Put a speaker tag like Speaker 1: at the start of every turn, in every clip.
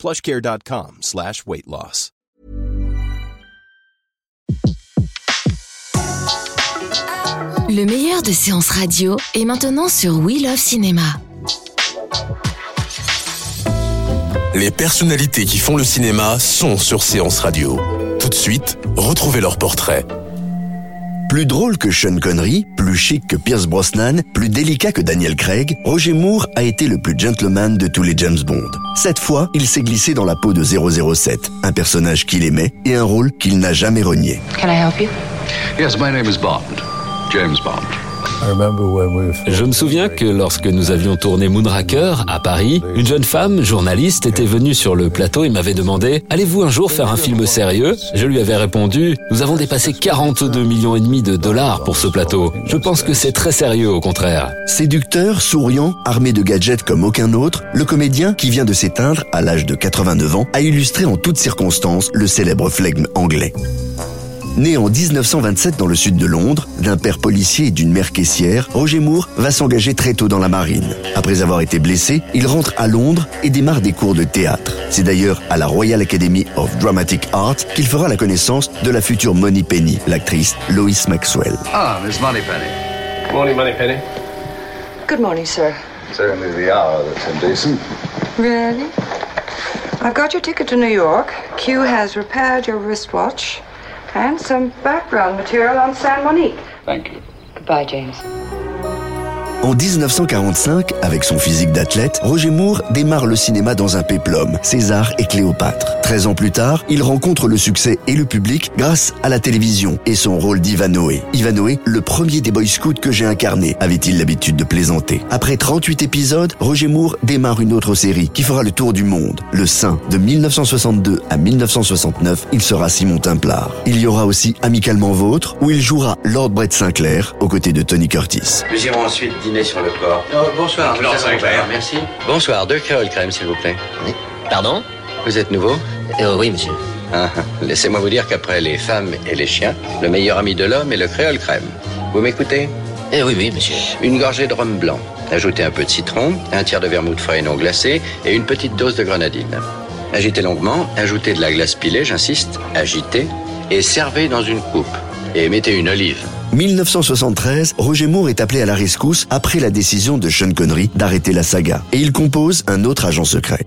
Speaker 1: plushcare.com slash weight loss.
Speaker 2: Le meilleur de séances radio est maintenant sur We Love Cinéma.
Speaker 3: Les personnalités qui font le cinéma sont sur Séance Radio. Tout de suite, retrouvez leur portrait.
Speaker 4: Plus drôle que Sean Connery, plus chic que Pierce Brosnan, plus délicat que Daniel Craig, Roger Moore a été le plus gentleman de tous les James Bond. Cette fois, il s'est glissé dans la peau de 007, un personnage qu'il aimait et un rôle qu'il n'a jamais renié.
Speaker 5: Can I help you?
Speaker 6: Yes, my name is Bond. James Bond.
Speaker 7: Je me souviens que lorsque nous avions tourné Moonraker à Paris, une jeune femme, journaliste, était venue sur le plateau et m'avait demandé Allez-vous un jour faire un film sérieux? Je lui avais répondu Nous avons dépassé 42 millions et demi de dollars pour ce plateau. Je pense que c'est très sérieux au contraire.
Speaker 4: Séducteur, souriant, armé de gadgets comme aucun autre, le comédien qui vient de s'éteindre à l'âge de 89 ans a illustré en toutes circonstances le célèbre flegme anglais. Né en 1927 dans le sud de Londres, d'un père policier et d'une mère caissière, Roger Moore va s'engager très tôt dans la marine. Après avoir été blessé, il rentre à Londres et démarre des cours de théâtre. C'est d'ailleurs à la Royal Academy of Dramatic Art qu'il fera la connaissance de la future Money Penny, l'actrice Lois Maxwell.
Speaker 6: Ah, Miss Moneypenny.
Speaker 8: Morning, Moneypenny.
Speaker 5: Good morning, sir.
Speaker 6: Certainly the hour that's indecent?
Speaker 5: Really? I've got your ticket to New York. Q has repaired your wristwatch. And some background material on San Monique.
Speaker 6: Thank you.
Speaker 5: Goodbye, James.
Speaker 4: En 1945, avec son physique d'athlète, Roger Moore démarre le cinéma dans un péplum, César et Cléopâtre. 13 ans plus tard, il rencontre le succès et le public grâce à la télévision et son rôle d'Ivanoé. Ivanoé, le premier des Boy Scouts que j'ai incarné, avait-il l'habitude de plaisanter. Après 38 épisodes, Roger Moore démarre une autre série qui fera le tour du monde. Le Saint, de 1962 à 1969, il sera Simon Templar. Il y aura aussi Amicalement Vôtre, où il jouera Lord Brett Sinclair aux côtés de Tony Curtis.
Speaker 9: Dîner sur le port.
Speaker 8: bonsoir,
Speaker 9: Lord Sinclair, merci. Bonsoir, deux créoles crème, s'il vous plaît.
Speaker 10: Pardon?
Speaker 9: Vous êtes nouveau?
Speaker 10: Euh, Oui, monsieur.
Speaker 9: Ah, Laissez-moi vous dire qu'après les femmes et les chiens, le meilleur ami de l'homme est le créole crème. Vous m'écoutez?
Speaker 10: Eh oui, oui, monsieur.
Speaker 9: Une gorgée de rhum blanc. Ajoutez un peu de citron, un tiers de vermouth frais non glacé et une petite dose de grenadine. Agitez longuement, ajoutez de la glace pilée, j'insiste, agitez, et servez dans une coupe. Et mettez une olive.
Speaker 4: 1973, Roger Moore est appelé à la rescousse après la décision de Sean Connery d'arrêter la saga. Et il compose un autre agent secret.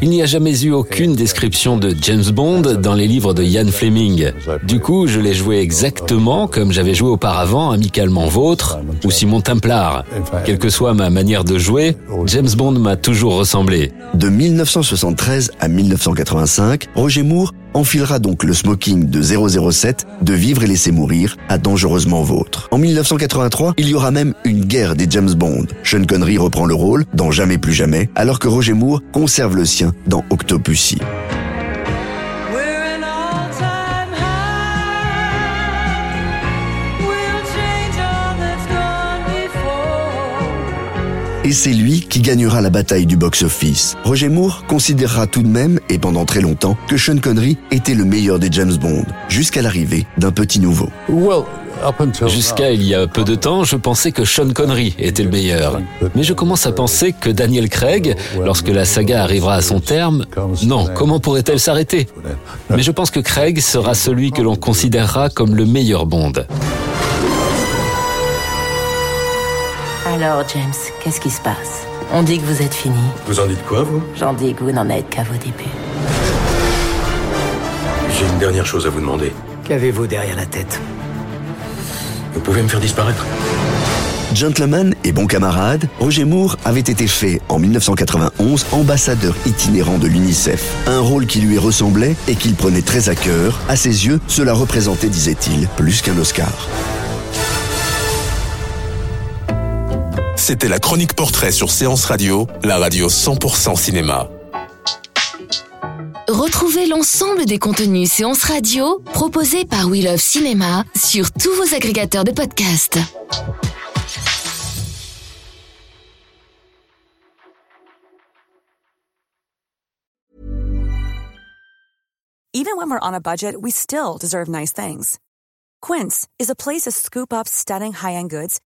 Speaker 7: Il n'y a jamais eu aucune description de James Bond dans les livres de Ian Fleming. Du coup, je l'ai joué exactement comme j'avais joué auparavant Amicalement Vôtre ou Simon Templar. Quelle que soit ma manière de jouer, James Bond m'a toujours ressemblé.
Speaker 4: De 1973 à 1985, Roger Moore enfilera donc le smoking de 007 de Vivre et laisser mourir à Dangereusement Vôtre. En 1983, il y aura même une guerre des James Bond. Sean Connery reprend le rôle dans Jamais plus jamais, alors que Roger Moore conserve le sien dans Octopussy. Et c'est lui qui gagnera la bataille du box-office. Roger Moore considérera tout de même, et pendant très longtemps, que Sean Connery était le meilleur des James Bond, jusqu'à l'arrivée d'un petit nouveau.
Speaker 7: Jusqu'à il y a peu de temps, je pensais que Sean Connery était le meilleur. Mais je commence à penser que Daniel Craig, lorsque la saga arrivera à son terme, non, comment pourrait-elle s'arrêter? Mais je pense que Craig sera celui que l'on considérera comme le meilleur Bond.
Speaker 11: Alors, James, qu'est-ce qui se passe? On dit que vous êtes fini.
Speaker 8: Vous en dites quoi, vous?
Speaker 11: J'en dis que vous n'en êtes qu'à vos débuts.
Speaker 8: J'ai une dernière chose à vous demander.
Speaker 12: Qu'avez-vous derrière la tête?
Speaker 8: Vous pouvez me faire disparaître
Speaker 4: Gentleman et bon camarade, Roger Moore avait été fait en 1991 ambassadeur itinérant de l'UNICEF. Un rôle qui lui ressemblait et qu'il prenait très à cœur. À ses yeux, cela représentait, disait-il, plus qu'un Oscar.
Speaker 3: C'était la chronique portrait sur Séance Radio, la radio 100% cinéma.
Speaker 2: Retrouvez l'ensemble des contenus séances radio proposés par We Love Cinéma sur tous vos agrégateurs de podcasts.
Speaker 13: Even when we're on a budget, we still deserve nice things. Quince is a place to scoop up stunning high-end goods